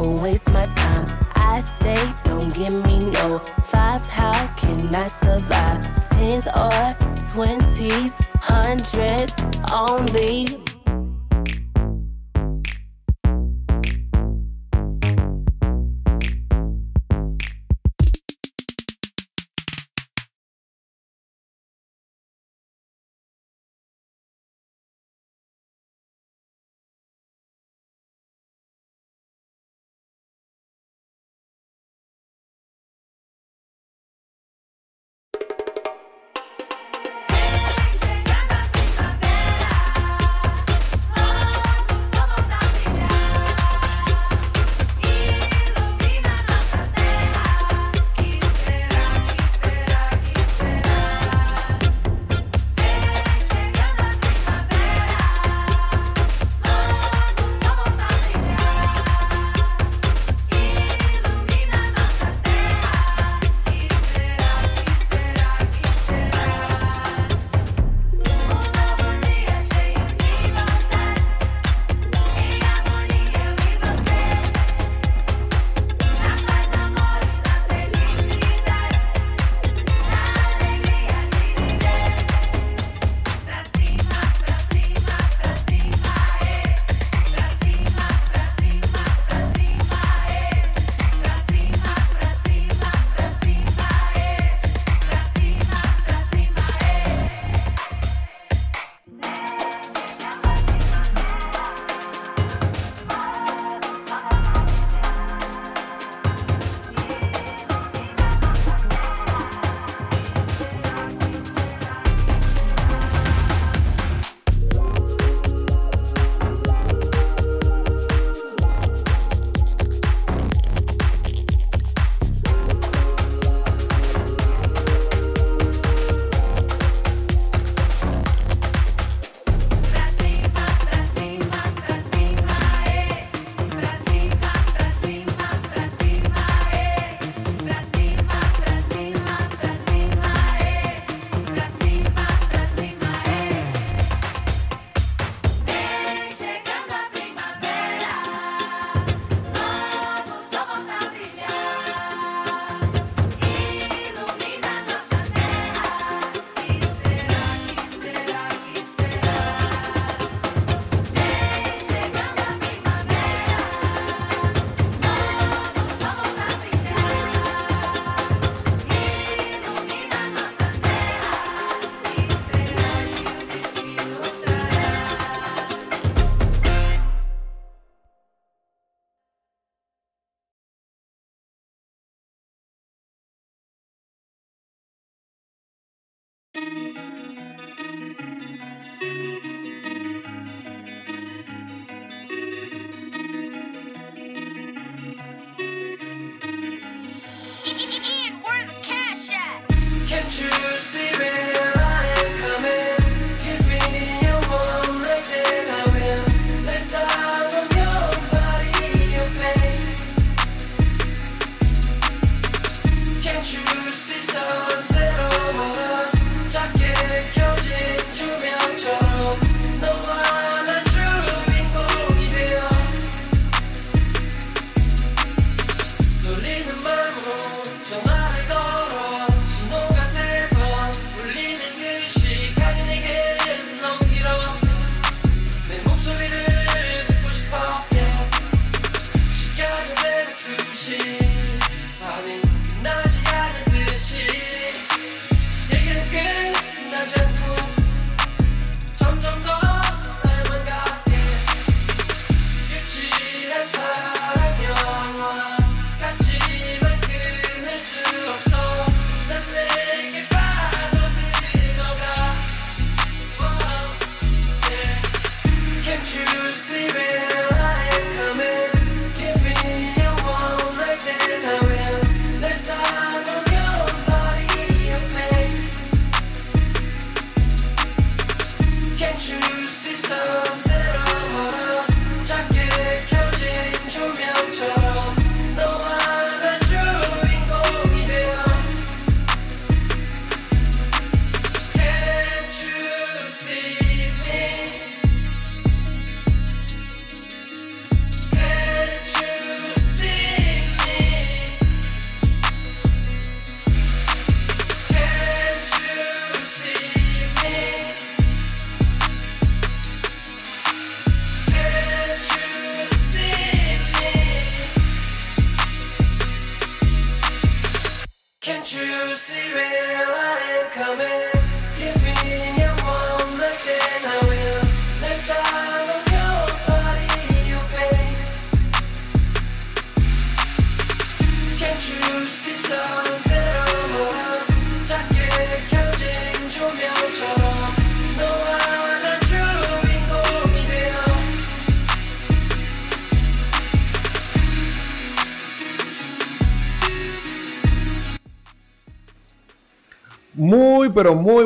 or waste my time. I say, don't give me no fives. How can I survive? Tens or twenties, hundreds only.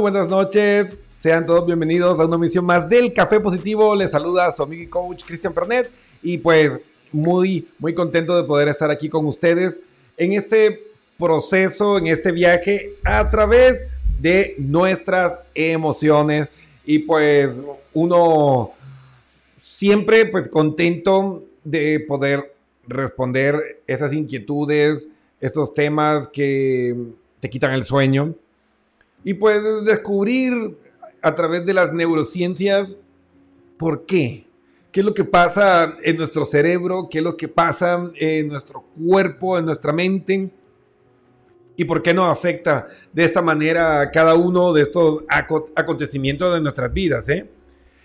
Buenas noches. Sean todos bienvenidos a una emisión más del Café Positivo. Les saluda su amigo y coach Cristian Pernet. Y pues muy, muy contento de poder estar aquí con ustedes en este proceso, en este viaje a través de nuestras emociones. Y pues uno siempre pues contento de poder responder esas inquietudes, esos temas que te quitan el sueño y pues descubrir a través de las neurociencias por qué. ¿Qué es lo que pasa en nuestro cerebro? ¿Qué es lo que pasa en nuestro cuerpo, en nuestra mente? ¿Y por qué nos afecta de esta manera a cada uno de estos aco- acontecimientos de nuestras vidas? eh?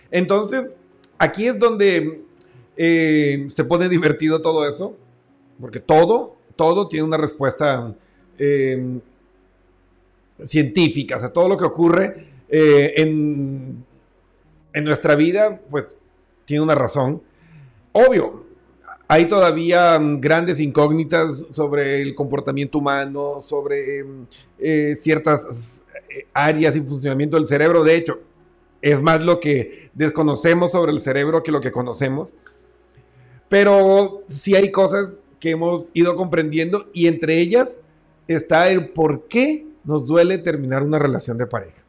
Entonces, aquí es donde eh, se pone divertido todo esto, porque todo, todo tiene una respuesta eh, científica, o sea, todo lo que ocurre eh, en, en nuestra vida, pues tiene una razón. Obvio, hay todavía mm, grandes incógnitas sobre el comportamiento humano, sobre mm, eh, ciertas eh, áreas y funcionamiento del cerebro. De hecho, es más lo que desconocemos sobre el cerebro que lo que conocemos. Pero sí hay cosas que hemos ido comprendiendo y entre ellas está el por qué nos duele terminar una relación de pareja.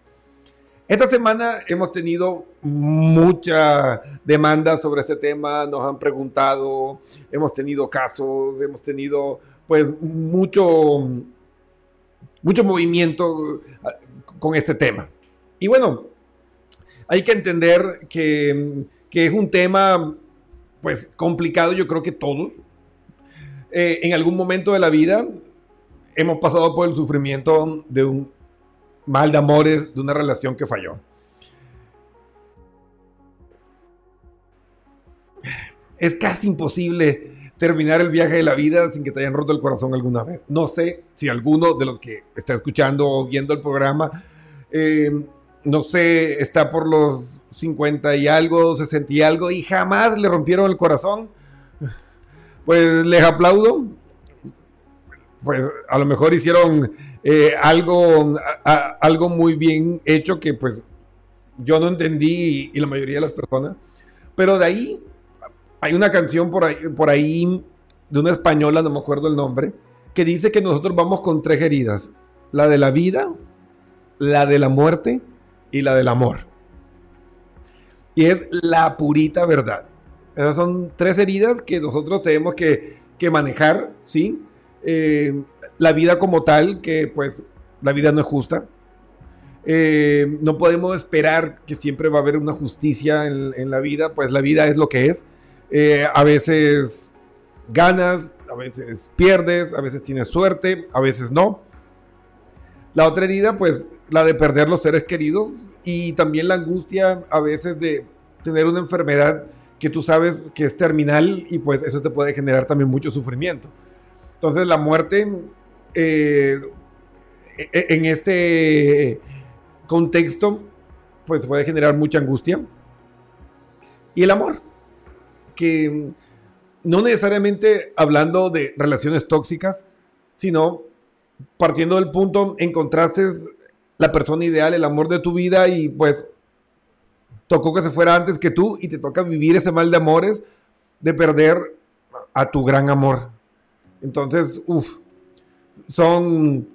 Esta semana hemos tenido mucha demanda sobre este tema, nos han preguntado, hemos tenido casos, hemos tenido pues mucho, mucho movimiento ah, con este tema. Y bueno, hay que entender que, que es un tema pues complicado, yo creo que todos, eh, en algún momento de la vida hemos pasado por el sufrimiento de un mal de amores, de una relación que falló. Es casi imposible terminar el viaje de la vida sin que te hayan roto el corazón alguna vez. No sé si alguno de los que está escuchando o viendo el programa, eh, no sé, está por los 50 y algo, 60 y algo, y jamás le rompieron el corazón. Pues les aplaudo, pues a lo mejor hicieron eh, algo, algo muy bien hecho que pues yo no entendí y, y la mayoría de las personas. Pero de ahí hay una canción por ahí, por ahí de una española, no me acuerdo el nombre, que dice que nosotros vamos con tres heridas. La de la vida, la de la muerte y la del amor. Y es la purita verdad. Esas son tres heridas que nosotros tenemos que, que manejar, ¿sí? Eh, la vida como tal, que pues la vida no es justa. Eh, no podemos esperar que siempre va a haber una justicia en, la vida, pues la vida es lo que es. Eh, a veces ganas, a veces pierdes, a veces tienes suerte, a veces no. La otra herida, pues la de perder los seres queridos y también la angustia a veces de tener una enfermedad que tú sabes que es terminal y pues eso te puede generar también mucho sufrimiento. Entonces la muerte eh, e- en este contexto pues puede generar mucha angustia. Y el amor, que no necesariamente hablando de relaciones tóxicas, sino partiendo del punto, encontraste la persona ideal, el amor de tu vida y pues tocó que se fuera antes que tú y te toca vivir ese mal de amores de perder a tu gran amor. Entonces, uff, son,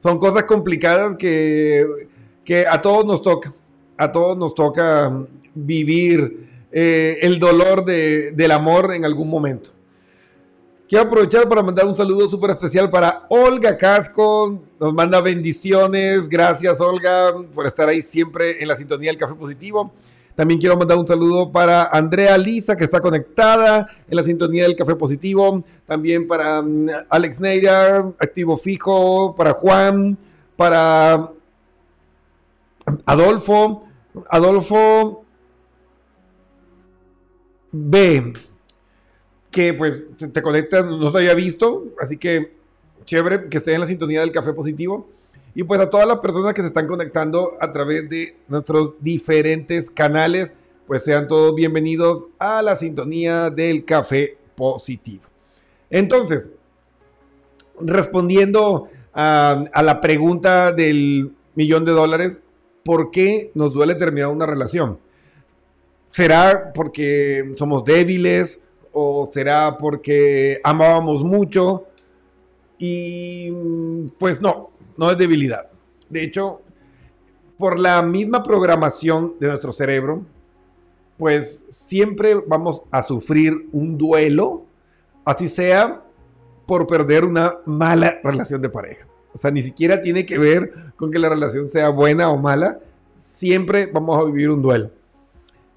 son cosas complicadas que, que a todos nos toca, a todos nos toca vivir eh, el dolor de, del amor en algún momento. Quiero aprovechar para mandar un saludo súper especial para Olga Casco. Nos manda bendiciones. Gracias, Olga, por estar ahí siempre en la sintonía del Café Positivo. También quiero mandar un saludo para Andrea Lisa, que está conectada en la sintonía del Café Positivo. También para mm, Alex Neira, activo fijo. Para Juan, para Adolfo. Adolfo B, que pues te conecta, no te había visto, así que chévere que esté en la sintonía del Café Positivo. Y pues a todas las personas que se están conectando a través de nuestros diferentes canales, pues sean todos bienvenidos a la sintonía del Café Positivo. Entonces, respondiendo a, a la pregunta del millón de dólares, ¿por qué nos duele terminar una relación? ¿Será porque somos débiles o será porque amábamos mucho? Y pues no, no es debilidad. De hecho, por la misma programación de nuestro cerebro, pues siempre vamos a sufrir un duelo, así sea por perder una mala relación de pareja. O sea, ni siquiera tiene que ver con que la relación sea buena o mala, siempre vamos a vivir un duelo.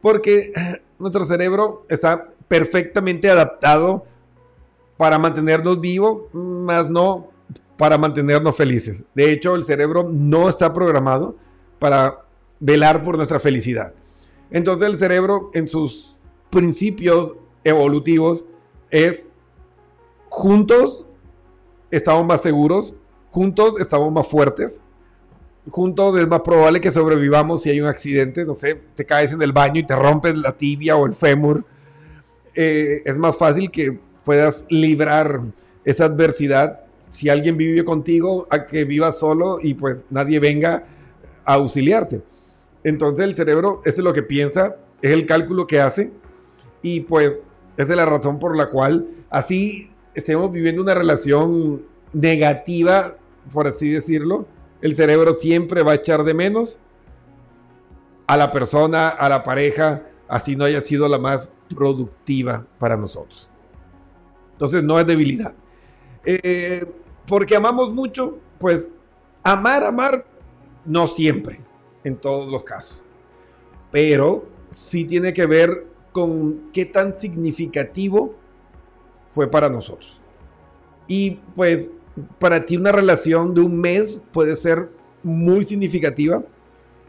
Porque nuestro cerebro está perfectamente adaptado para mantenernos vivos, más no para mantenernos felices. De hecho, el cerebro no está programado para velar por nuestra felicidad. Entonces el cerebro en sus principios evolutivos es juntos estamos más seguros, juntos estamos más fuertes, juntos es más probable que sobrevivamos si hay un accidente, no sé, te caes en el baño y te rompes la tibia o el fémur. Eh, es más fácil que puedas librar esa adversidad si alguien vive contigo a que vivas solo y pues nadie venga a auxiliarte. Entonces el cerebro, eso es lo que piensa, es el cálculo que hace y pues esa es la razón por la cual así estemos viviendo una relación negativa, por así decirlo, el cerebro siempre va a echar de menos a la persona, a la pareja, así no haya sido la más productiva para nosotros. Entonces no es debilidad. Eh, porque amamos mucho, pues amar, amar, no siempre, en todos los casos. Pero sí tiene que ver con qué tan significativo fue para nosotros. Y pues para ti una relación de un mes puede ser muy significativa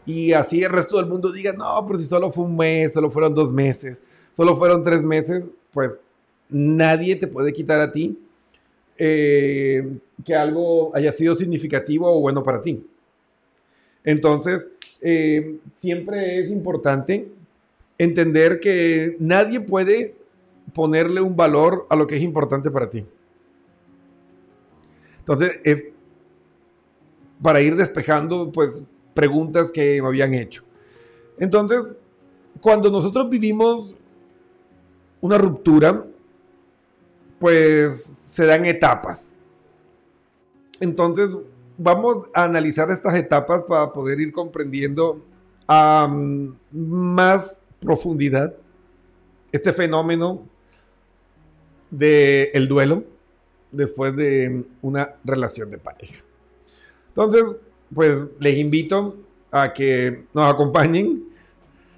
y así el resto del mundo diga, no, pero si solo fue un mes, solo fueron dos meses, solo fueron tres meses, pues nadie te puede quitar a ti eh, que algo haya sido significativo o bueno para ti. Entonces, eh, siempre es importante entender que nadie puede ponerle un valor a lo que es importante para ti. Entonces, es para ir despejando, pues, preguntas que me habían hecho. Entonces, cuando nosotros vivimos una ruptura, pues se dan etapas. Entonces, vamos a analizar estas etapas para poder ir comprendiendo a más profundidad este fenómeno del el duelo después de una relación de pareja. Entonces, pues les invito a que nos acompañen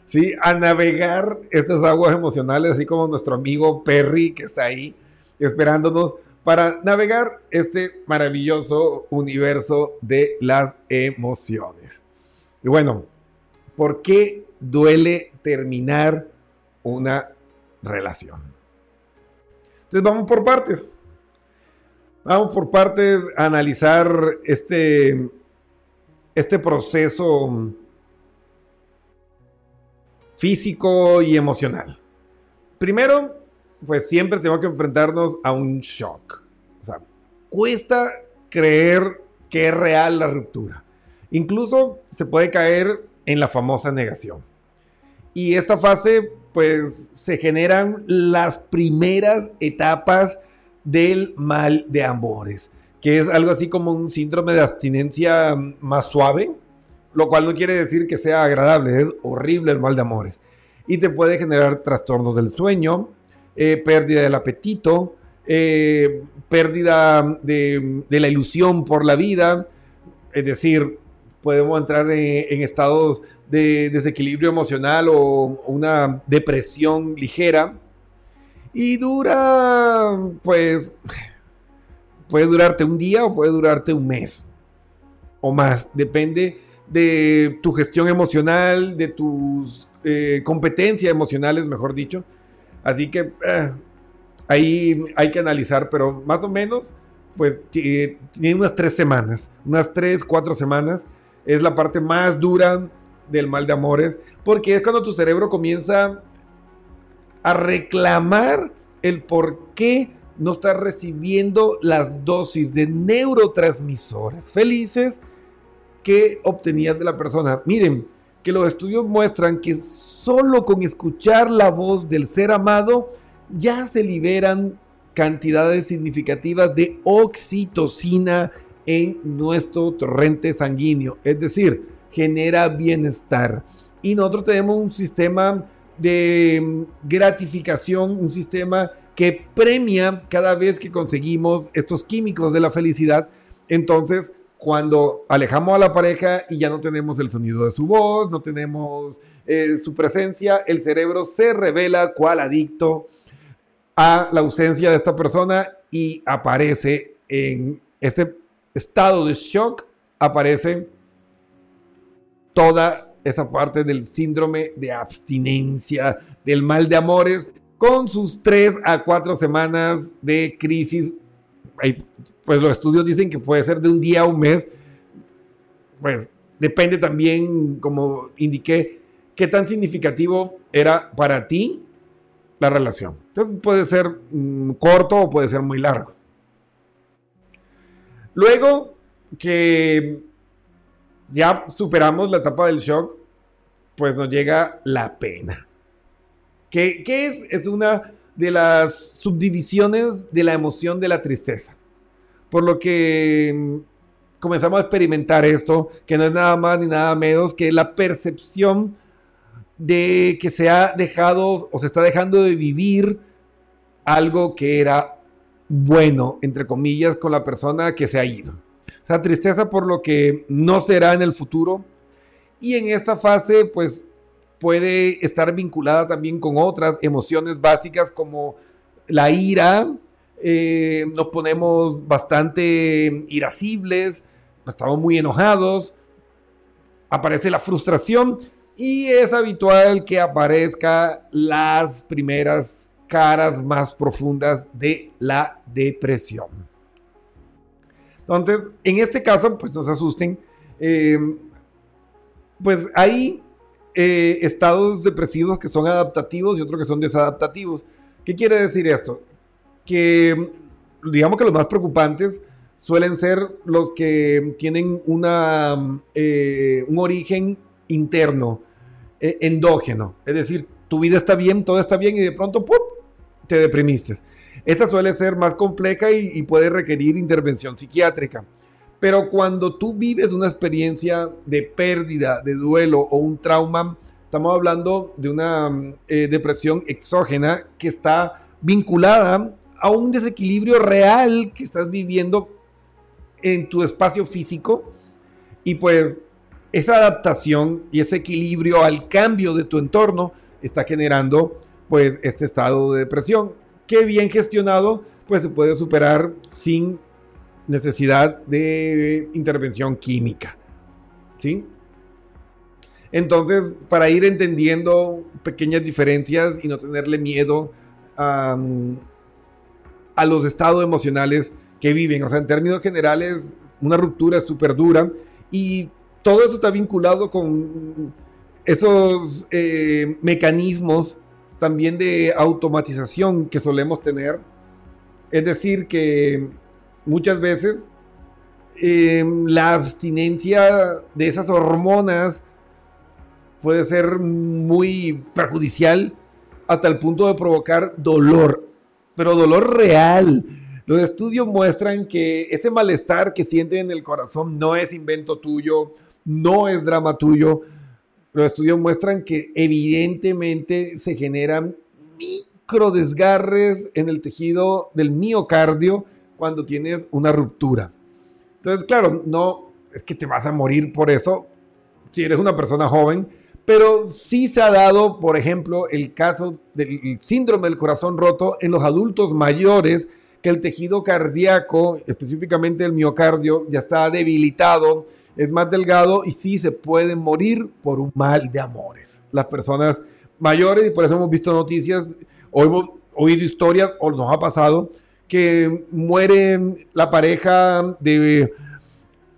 ¿sí? a navegar estas aguas emocionales, así como nuestro amigo Perry que está ahí esperándonos para navegar este maravilloso universo de las emociones. Y bueno, ¿por qué duele terminar una relación? Entonces vamos por partes. Vamos por partes a analizar este, este proceso físico y emocional. Primero, pues siempre tenemos que enfrentarnos a un shock. O sea, cuesta creer que es real la ruptura. Incluso se puede caer en la famosa negación. Y esta fase, pues, se generan las primeras etapas del mal de amores, que es algo así como un síndrome de abstinencia más suave, lo cual no quiere decir que sea agradable, es horrible el mal de amores. Y te puede generar trastornos del sueño, eh, pérdida del apetito, eh, pérdida de, la ilusión por la vida, es decir, podemos entrar en, estados de desequilibrio emocional o una depresión ligera. Y dura, pues, puede durarte un día o puede durarte un mes o más. Depende de tu gestión emocional, de tus eh, competencias emocionales, mejor dicho. Así que eh, ahí hay que analizar, pero más o menos, pues tiene unas tres semanas, unas tres, cuatro semanas. Es la parte más dura del mal de amores, porque es cuando tu cerebro comienza a reclamar el por qué no estás recibiendo las dosis de neurotransmisores felices que obtenías de la persona. Miren, que los estudios muestran que solo con escuchar la voz del ser amado ya se liberan cantidades significativas de oxitocina en nuestro torrente sanguíneo. Es decir, genera bienestar. Y nosotros tenemos un sistema de mm, gratificación, un sistema que premia cada vez que conseguimos estos químicos de la felicidad. Entonces, cuando alejamos a la pareja y ya no tenemos el sonido de su voz, no tenemos eh, su presencia, el cerebro se revela cual adicto a la ausencia de esta persona y aparece en este estado de shock, aparece toda esa parte del síndrome de abstinencia, del mal de amores, con sus tres a cuatro semanas de crisis. Pues los estudios dicen que puede ser de un día a un mes. Pues depende también, como indiqué, qué tan significativo era para ti la relación. Entonces puede ser mm, corto o puede ser muy largo. Luego que ya superamos la etapa del shock, pues nos llega la pena. ¿Qué, es? Es una de las subdivisiones de la emoción de la tristeza. Por lo que mm, comenzamos a experimentar esto, que no es nada más ni nada menos que la percepción de que se ha dejado o se está dejando de vivir algo que era bueno, entre comillas, con la persona que se ha ido. O sea, tristeza por lo que no será en el futuro. Y en esta fase, pues puede estar vinculada también con otras emociones básicas como la ira. Eh, nos ponemos bastante irascibles, estamos muy enojados, aparece la frustración y es habitual que aparezca las primeras caras más profundas de la depresión. Entonces, en este caso, pues no se asusten, eh, pues hay eh, estados depresivos que son adaptativos y otros que son desadaptativos. ¿Qué quiere decir esto? Que digamos que los más preocupantes suelen ser los que tienen una, eh, un origen interno, endógeno. Es decir, tu vida está bien, todo está bien y de pronto ¡pum! te deprimiste. Esta suele ser más compleja y, puede requerir intervención psiquiátrica. Pero cuando tú vives una experiencia de pérdida, de duelo o un trauma, estamos hablando de una eh, depresión exógena que está vinculada a un desequilibrio real que estás viviendo en tu espacio físico. Y pues esa adaptación y ese equilibrio al cambio de tu entorno está generando pues este estado de depresión. Que bien gestionado, pues se puede superar sin necesidad de intervención química. ¿Sí? Entonces, para ir entendiendo pequeñas diferencias y no tenerle miedo a, a los estados emocionales que viven, o sea, en términos generales, una ruptura es súper dura y todo eso está vinculado con esos eh, mecanismos también de automatización que solemos tener. Es decir, que muchas veces em, la abstinencia de esas hormonas puede ser muy perjudicial hasta el punto de provocar dolor, pero dolor real. Los estudios muestran que ese malestar que sienten en el corazón no es invento tuyo, no es drama tuyo, los estudios muestran que evidentemente se generan micro desgarres en el tejido del miocardio cuando tienes una ruptura. Entonces, claro, no es que te vas a morir por eso si eres una persona joven, pero sí se ha dado, por ejemplo, el caso del síndrome del corazón roto en los adultos mayores, que el tejido cardíaco, específicamente el miocardio, ya está debilitado, es más delgado y sí se pueden morir por un mal de amores. Las personas mayores, y por eso hemos visto noticias, o hemos oído historias, o nos ha pasado, que muere la pareja de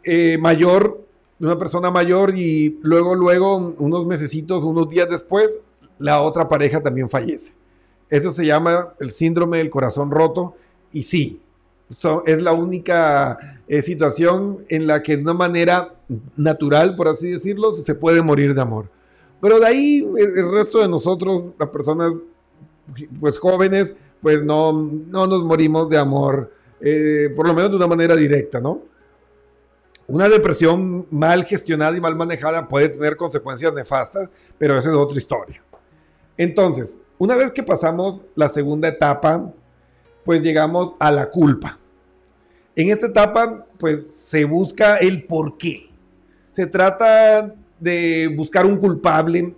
eh, mayor, de una persona mayor, y luego, luego, unos mesecitos, unos días después, la otra pareja también fallece. Eso se llama el síndrome del corazón roto, y sí, es la única eh, situación en la que de una manera natural, por así decirlo, se puede morir de amor. Pero de ahí el, el resto de nosotros, las personas pues jóvenes, pues no, no nos morimos de amor, eh, por lo menos de una manera directa, ¿no? Una depresión mal gestionada y mal manejada puede tener consecuencias nefastas, pero esa es otra historia. Entonces, una vez que pasamos la segunda etapa, pues llegamos a la culpa. En esta etapa, pues se busca el por qué. Se trata de buscar un culpable.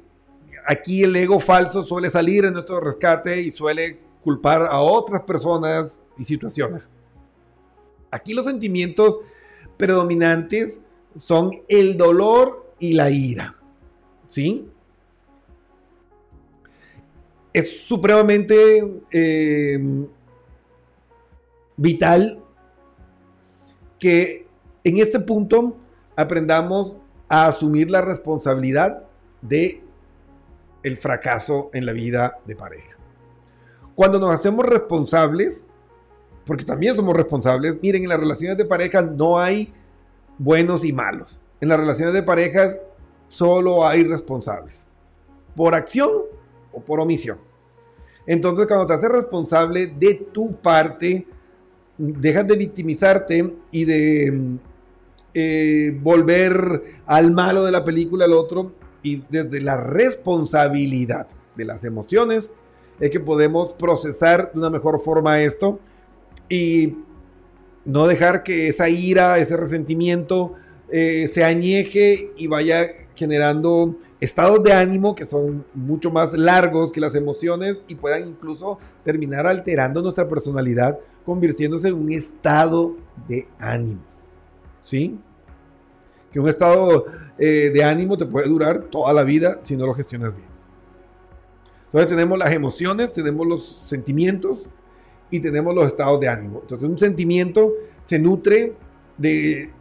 Aquí el ego falso suele salir en nuestro rescate y suele culpar a otras personas y situaciones. Aquí los sentimientos predominantes son el dolor y la ira. ¿Sí? Es supremamente eh, vital que en este punto aprendamos a asumir la responsabilidad de el fracaso en la vida de pareja. Cuando nos hacemos responsables, porque también somos responsables, miren, en las relaciones de pareja no hay buenos y malos. En las relaciones de parejas solo hay responsables, por acción o por omisión. Entonces, cuando te haces responsable de tu parte, dejas de victimizarte y de eh, volver al malo de la película al otro y desde la responsabilidad de las emociones es que podemos procesar de una mejor forma esto y no dejar que esa ira, ese resentimiento eh, se añeje y vaya generando estados de ánimo que son mucho más largos que las emociones y puedan incluso terminar alterando nuestra personalidad, convirtiéndose en un estado de ánimo. ¿Sí? Que un estado eh, de ánimo te puede durar toda la vida si no lo gestionas bien. Entonces tenemos las emociones, tenemos los sentimientos y tenemos los estados de ánimo. Entonces un sentimiento se nutre de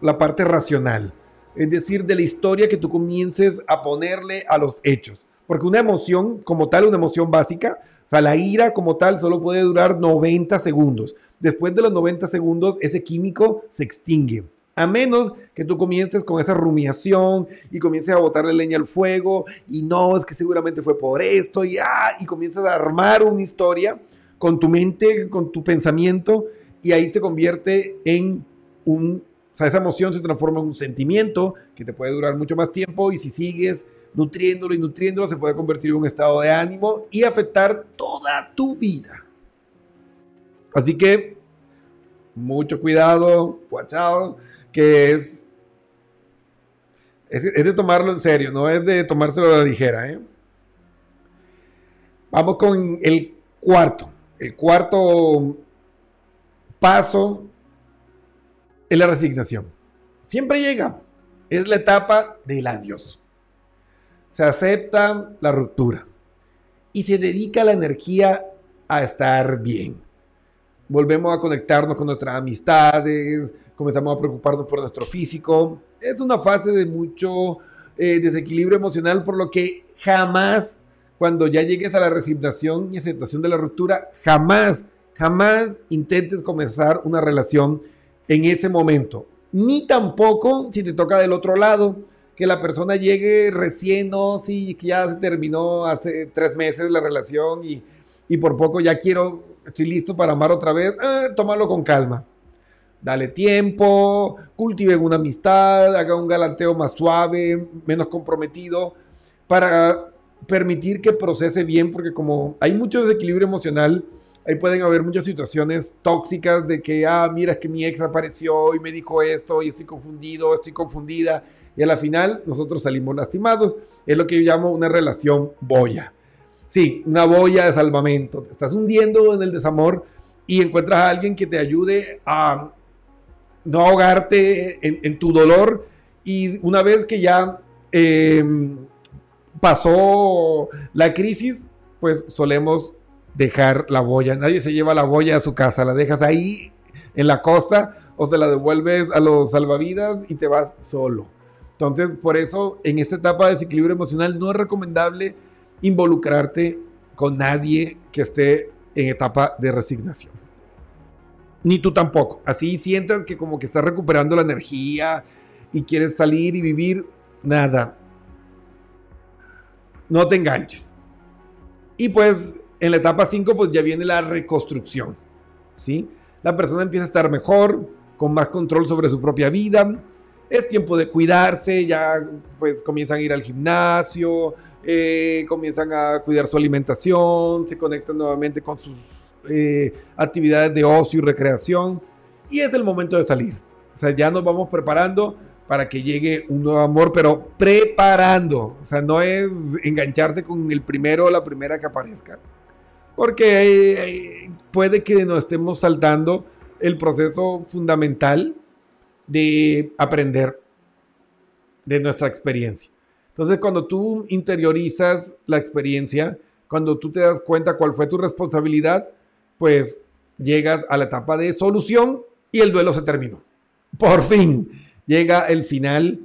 la parte racional, es decir, de la historia que tú comiences a ponerle a los hechos. Porque una emoción como tal, una emoción básica, o sea, la ira como tal solo puede durar 90 segundos. Después de los 90 segundos, ese químico se extingue. A menos que tú comiences con esa rumiación y comiences a botarle leña al fuego y no, es que seguramente fue por esto y, ah, y comienzas a armar una historia con tu mente, con tu pensamiento y ahí se convierte en un, o sea, esa emoción se transforma en un sentimiento que te puede durar mucho más tiempo y si sigues nutriéndolo y nutriéndolo se puede convertir en un estado de ánimo y afectar toda tu vida. Así que mucho cuidado, out, que es, es, de tomarlo en serio, no es de tomárselo a la ligera. ¿eh? Vamos con el cuarto. El cuarto paso es la resignación. Siempre llega. Es la etapa del adiós. Se acepta la ruptura y se dedica la energía a estar bien. Volvemos a conectarnos con nuestras amistades, comenzamos a preocuparnos por nuestro físico. Es una fase de mucho eh, desequilibrio emocional, por lo que jamás, cuando ya llegues a la resignación y aceptación de la ruptura, jamás, jamás intentes comenzar una relación en ese momento. Ni tampoco si te toca del otro lado, que la persona llegue recién, no, que ya se terminó hace tres meses la relación y, y por poco ya quiero, estoy listo para amar otra vez, ah, tómalo con calma. Dale tiempo, cultiven una amistad, haga un galanteo más suave, menos comprometido, para permitir que procese bien, porque como hay mucho desequilibrio emocional, ahí pueden haber muchas situaciones tóxicas de que, ah, mira, es que mi ex apareció y me dijo esto y estoy confundido, estoy confundida. Y a la final nosotros salimos lastimados. Es lo que yo llamo una relación boya. Sí, una boya de salvamento. Te estás hundiendo en el desamor y encuentras a alguien que te ayude a no ahogarte en, tu dolor. Y una vez que ya em, pasó la crisis, pues solemos dejar la boya. Nadie se lleva la boya a su casa, la dejas ahí en la costa o se la devuelves a los salvavidas y te vas solo. Entonces, por eso, en esta etapa de desequilibrio emocional no es recomendable involucrarte con nadie que esté en etapa de resignación. Ni tú tampoco. Así sientas que como que estás recuperando la energía y quieres salir y vivir, nada. No te enganches. Y pues en la etapa 5 pues ya viene la reconstrucción. ¿sí? La persona empieza a estar mejor, con más control sobre su propia vida. Es tiempo de cuidarse, ya pues comienzan a ir al gimnasio, eh, comienzan a cuidar su alimentación, se conectan nuevamente con sus eh, actividades de ocio y recreación. Y es el momento de salir. O sea, ya nos vamos preparando para que llegue un nuevo amor, pero preparando. O sea, no es engancharse con el primero o la primera que aparezca. Porque eh, puede que nos estemos saltando el proceso fundamental de aprender de nuestra experiencia. Entonces, cuando tú interiorizas la experiencia, cuando tú te das cuenta cuál fue tu responsabilidad, pues llegas a la etapa de solución y el duelo se terminó. Por fin llega el final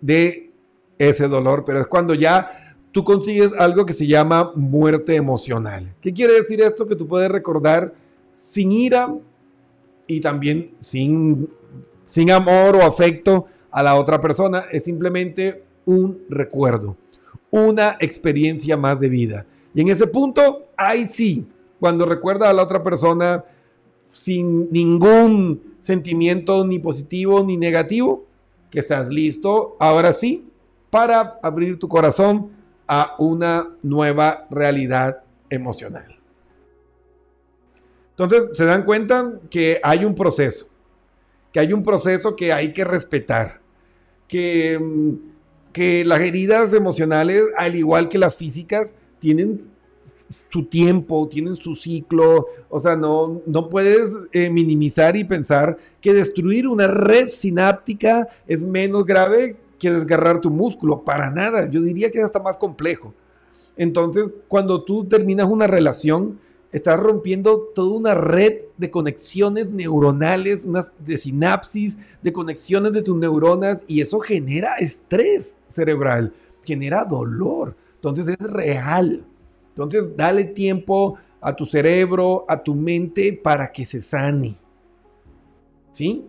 de ese dolor, pero es cuando ya tú consigues algo que se llama muerte emocional. ¿Qué quiere decir esto? Que tú puedes recordar sin ira y también sin, sin amor o afecto a la otra persona. Es simplemente un recuerdo, una experiencia más de vida. Y en ese punto, ahí sí, cuando recuerda a la otra persona sin ningún sentimiento ni positivo ni negativo, que estás listo, ahora sí, para abrir tu corazón a una nueva realidad emocional. Entonces, se dan cuenta que hay un proceso, que hay un proceso que hay que respetar, que mm, que las heridas emocionales, al igual que las físicas, tienen su tiempo, tienen su ciclo, o sea, no, no puedes eh, minimizar y pensar que destruir una red sináptica es menos grave que desgarrar tu músculo, para nada, yo diría que es hasta más complejo. Entonces, cuando tú terminas una relación, estás rompiendo toda una red de conexiones neuronales, unas de sinapsis, de conexiones de tus neuronas, y eso genera estrés cerebral, genera dolor. Entonces es real. Entonces dale tiempo a tu cerebro, a tu mente para que se sane. ¿Sí?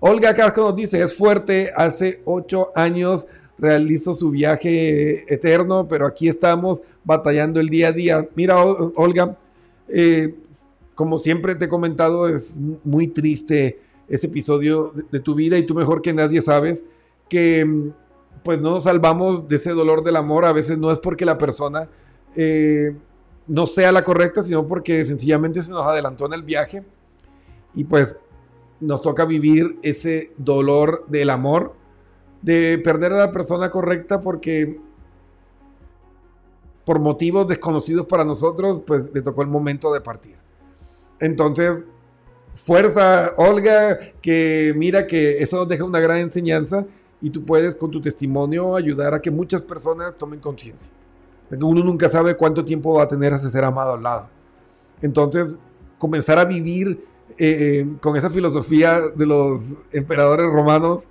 Olga Casco nos dice, es fuerte, hace ocho años realizó su viaje eterno, pero aquí estamos batallando el día a día. Mira, Olga, eh, como siempre te he comentado, es muy triste ese episodio de, tu vida y tú mejor que nadie sabes que pues no nos salvamos de ese dolor del amor. A veces no es porque la persona eh, no sea la correcta, sino porque sencillamente se nos adelantó en el viaje y pues nos toca vivir ese dolor del amor, de perder a la persona correcta porque por motivos desconocidos para nosotros, pues le tocó el momento de partir. Entonces, fuerza, Olga, que mira que eso nos deja una gran enseñanza y tú puedes con tu testimonio ayudar a que muchas personas tomen conciencia. Uno nunca sabe cuánto tiempo va a tener a ese ser amado al lado. Entonces, comenzar a vivir eh, eh, con esa filosofía de los emperadores romanos,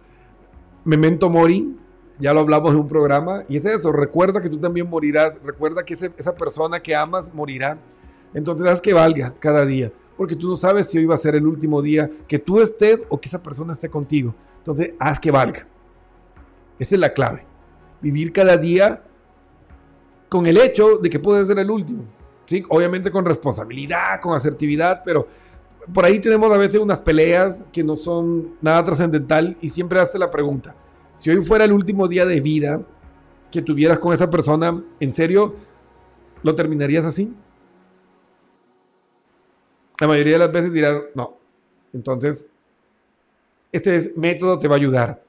memento mori, ya lo hablamos en un programa, y es eso, recuerda que tú también morirás, recuerda que esa persona que amas morirá. Entonces, haz que valga cada día, porque tú no sabes si hoy va a ser el último día que tú estés o que esa persona esté contigo. Entonces, haz que valga. Esa es la clave. Vivir cada día con el hecho de que puede ser el último. Obviamente con responsabilidad, con asertividad, pero por ahí tenemos a veces unas peleas que no son nada trascendental y siempre hace la pregunta, si hoy fuera el último día de vida que tuvieras con esa persona, ¿en serio lo terminarías así? la mayoría de las veces dirás, no. Entonces, este es- método te va a ayudar.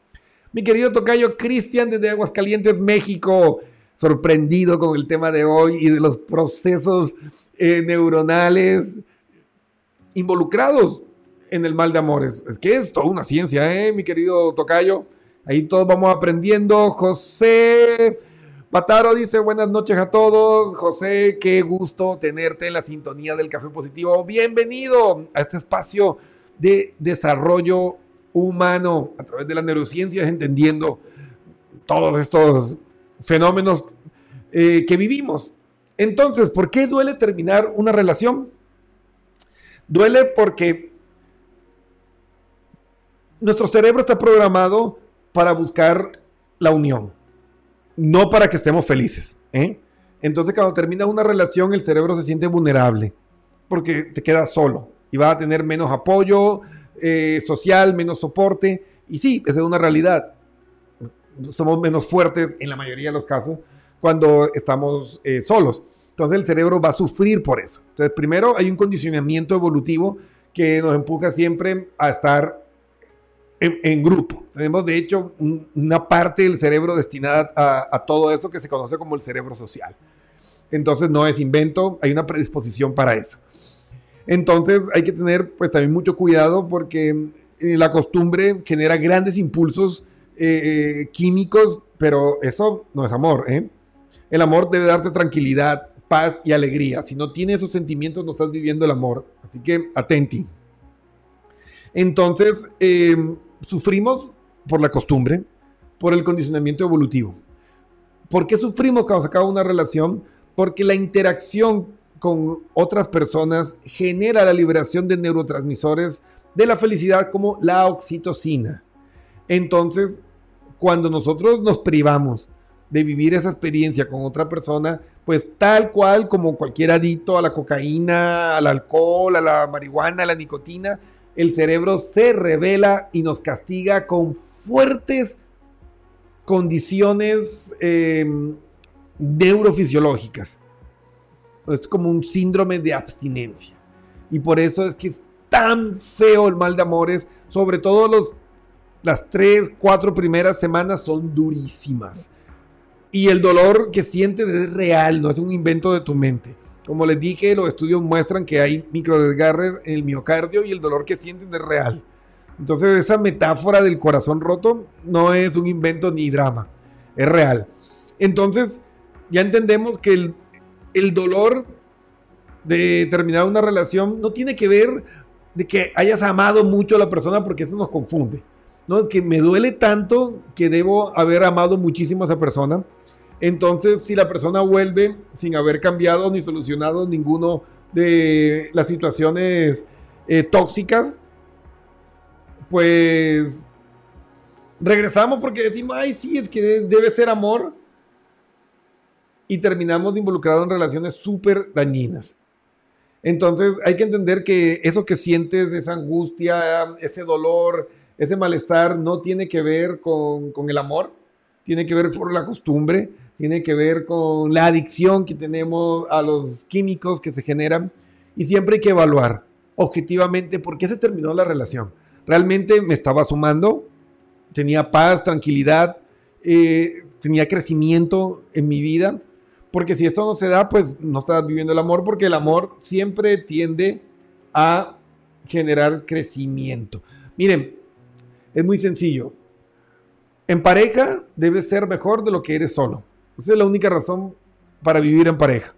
Mi querido tocayo Cristian desde Aguascalientes, México, sorprendido con el tema de hoy y de los procesos eh, neuronales involucrados en el mal de amores. Es que es toda una ciencia, ¿eh, mi querido tocayo? Ahí todos vamos aprendiendo. José Pataro dice buenas noches a todos. José, qué gusto tenerte en la sintonía del Café Positivo. Bienvenido a este espacio de desarrollo humano a través de las neurociencias, entendiendo todos estos fenómenos eh, que vivimos. Entonces, ¿por qué duele terminar una relación? Duele porque nuestro cerebro está programado para buscar la unión, no para que estemos felices. ¿eh? Entonces, cuando termina una relación, el cerebro se siente vulnerable porque te quedas solo y vas a tener menos apoyo eh, social, menos soporte. Y sí, es una realidad. Somos menos fuertes en la mayoría de los casos cuando estamos eh, solos. Entonces el cerebro va a sufrir por eso. Entonces primero hay un condicionamiento evolutivo que nos empuja siempre a estar en, grupo. Tenemos de hecho un- una parte del cerebro destinada a, a todo eso que se conoce como el cerebro social. Entonces no es invento, hay una predisposición para eso. Entonces hay que tener pues también mucho cuidado porque eh, la costumbre genera grandes impulsos eh, eh, químicos, pero eso no es amor. ¿eh? El amor debe darte tranquilidad, paz y alegría. Si no tienes esos sentimientos, no estás viviendo el amor. Así que atenti. Entonces, eh, sufrimos por la costumbre, por el condicionamiento evolutivo. ¿Por qué sufrimos cuando se acaba una relación? Porque la interacción con otras personas genera la liberación de neurotransmisores de la felicidad como la oxitocina. Entonces, cuando nosotros nos privamos de vivir esa experiencia con otra persona, pues tal cual como cualquier adicto a la cocaína, al alcohol, a la marihuana, a la nicotina, el cerebro se revela y nos castiga con fuertes condiciones eh, neurofisiológicas. Es como un síndrome de abstinencia. Y por eso es que es tan feo el mal de amores, sobre todo los, las tres, cuatro primeras semanas son durísimas. Y el dolor que sientes es real, no es un invento de tu mente. Como les dije, los estudios muestran que hay microdesgarres en el miocardio y el dolor que sienten es real. Entonces esa metáfora del corazón roto no es un invento ni drama, es real. Entonces ya entendemos que el, el dolor de terminar una relación no tiene que ver de que hayas amado mucho a la persona porque eso nos confunde. No, es que me duele tanto que debo haber amado muchísimo a esa persona. Entonces, si la persona vuelve sin haber cambiado ni solucionado ninguno de las situaciones eh, tóxicas, pues regresamos porque decimos, ay, sí, es que de- debe ser amor. Y terminamos involucrados en relaciones súper dañinas. Entonces hay que entender que eso que sientes, esa angustia, ese dolor, ese malestar, no tiene que ver con, el amor, tiene que ver por la costumbre, tiene que ver con la adicción que tenemos a los químicos que se generan. Y siempre hay que evaluar objetivamente por qué se terminó la relación. ¿Realmente me estaba sumando? ¿Tenía paz, tranquilidad? eh, ¿Tenía crecimiento en mi vida? Porque si esto no se da, pues no estás viviendo el amor, porque el amor siempre tiende a generar crecimiento. Miren, es muy sencillo. En pareja debes ser mejor de lo que eres solo. Esa es la única razón para vivir en pareja.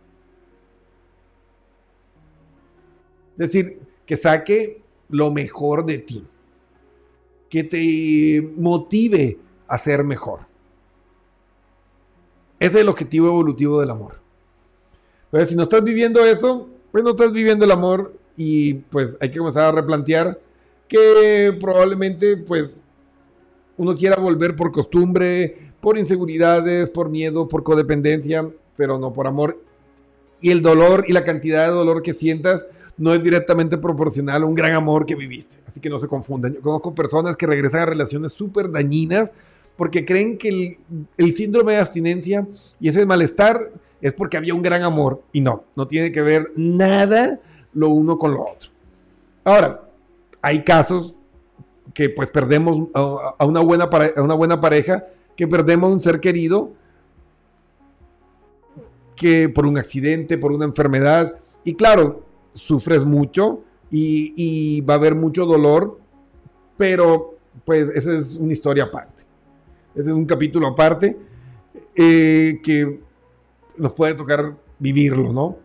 Es decir, que saque lo mejor de ti. Que te motive a ser mejor. Ese es el objetivo evolutivo del amor. Pero si no estás viviendo eso, pues no estás viviendo el amor y pues hay que comenzar a replantear que probablemente pues uno quiera volver por costumbre, por inseguridades, por miedo, por codependencia, pero no por amor. Y el dolor y la cantidad de dolor que sientas no es directamente proporcional a un gran amor que viviste. Así que no se confundan. Yo conozco personas que regresan a relaciones súper dañinas porque creen que el, síndrome de abstinencia y ese malestar es porque había un gran amor. Y no, no tiene que ver nada lo uno con lo otro. Ahora, hay casos que pues perdemos a, una, buena a una buena pareja, que perdemos un ser querido que por un accidente, por una enfermedad, y claro, sufres mucho y, y va a haber mucho dolor, pero pues esa es una historia aparte. Es un capítulo aparte eh, que nos puede tocar vivirlo, ¿no?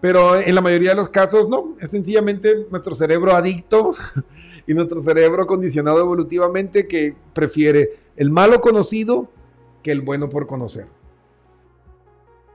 Pero en la mayoría de los casos, no, es sencillamente nuestro cerebro adicto y nuestro cerebro condicionado evolutivamente que prefiere el malo conocido que el bueno por conocer.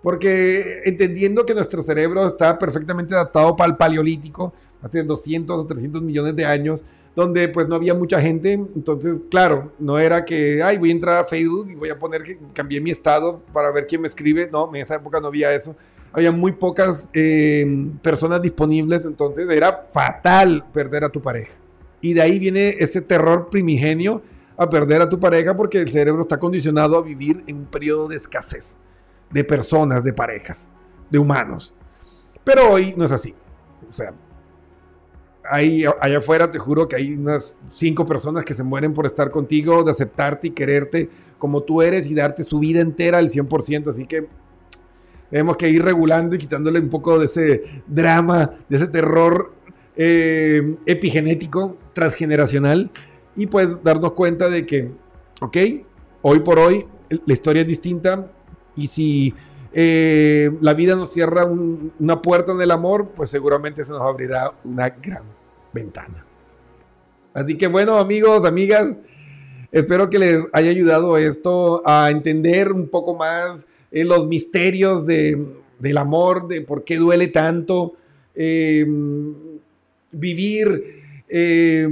Porque entendiendo que nuestro cerebro está perfectamente adaptado para el paleolítico, hace 200 o 300 millones de años, donde pues no había mucha gente, entonces claro, no era que, ay, voy a entrar a Facebook y voy a poner que cambié mi estado para ver quién me escribe, no, en esa época no había eso, había muy pocas eh, personas disponibles, entonces era fatal perder a tu pareja. Y de ahí viene ese terror primigenio a perder a tu pareja porque el cerebro está condicionado a vivir en un periodo de escasez de personas, de parejas, de humanos. Pero hoy no es así. O sea, allá afuera te juro que hay unas cinco personas que se mueren por estar contigo, de aceptarte y quererte como tú eres y darte su vida entera al 100%. Así que tenemos que ir regulando y quitándole un poco de ese drama, de ese terror eh, epigenético, transgeneracional, y pues darnos cuenta de que, ok, hoy por hoy la historia es distinta y si eh, la vida nos cierra un- una puerta en el amor, pues seguramente se nos abrirá una gran ventana. Así que bueno, amigos, amigas, espero que les haya ayudado esto a entender un poco más eh, los misterios de- del amor, de por qué duele tanto eh, vivir eh,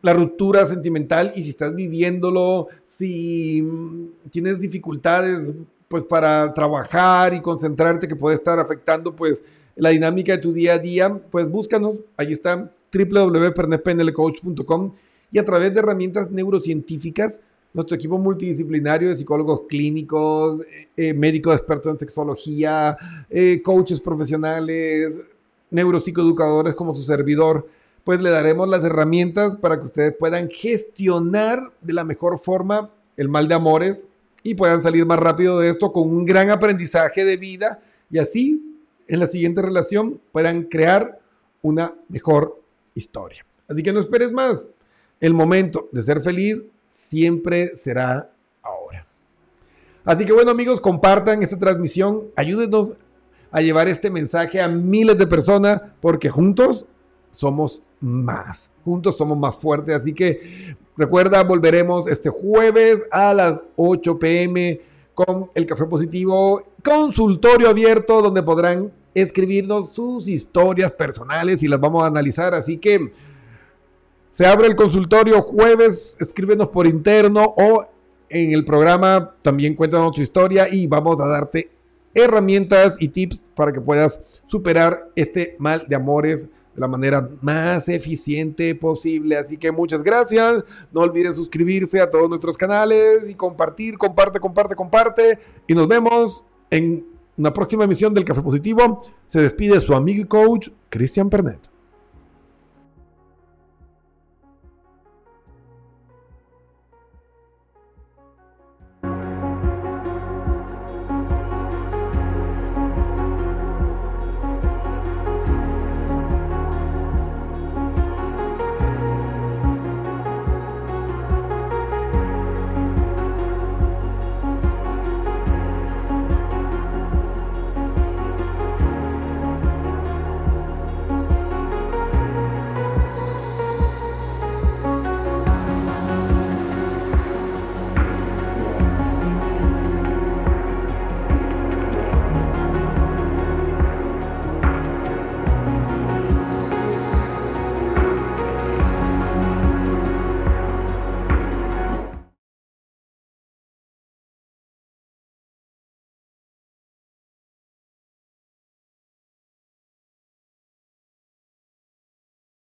la ruptura sentimental y si estás viviéndolo, si mm, tienes dificultades pues para trabajar y concentrarte que puede estar afectando pues la dinámica de tu día a día, pues búscanos, ahí está www.pernepnlcoach.com y a través de herramientas neurocientíficas, nuestro equipo multidisciplinario de psicólogos clínicos, eh, eh, médicos expertos en sexología, eh, coaches profesionales, neuropsicoeducadores como su servidor, pues le daremos las herramientas para que ustedes puedan gestionar de la mejor forma el mal de amores y puedan salir más rápido de esto con un gran aprendizaje de vida y así en la siguiente relación puedan crear una mejor historia. Así que no esperes más. El momento de ser feliz siempre será ahora. Así que bueno amigos, compartan esta transmisión, ayúdenos a llevar este mensaje a miles de personas porque juntos somos más, juntos somos más fuertes. Así que recuerda, volveremos este jueves a las 8 pm con el Café Positivo, consultorio abierto donde podrán escribirnos sus historias personales y las vamos a analizar. Así que se abre el consultorio jueves, escríbenos por interno o en el programa también cuéntanos tu historia y vamos a darte herramientas y tips para que puedas superar este mal de amores de la manera más eficiente posible. Así que muchas gracias. No olviden suscribirse a todos nuestros canales y compartir, comparte, comparte, comparte. Y nos vemos en una próxima emisión del Café Positivo. Se despide su amigo y coach, Cristian Pernet.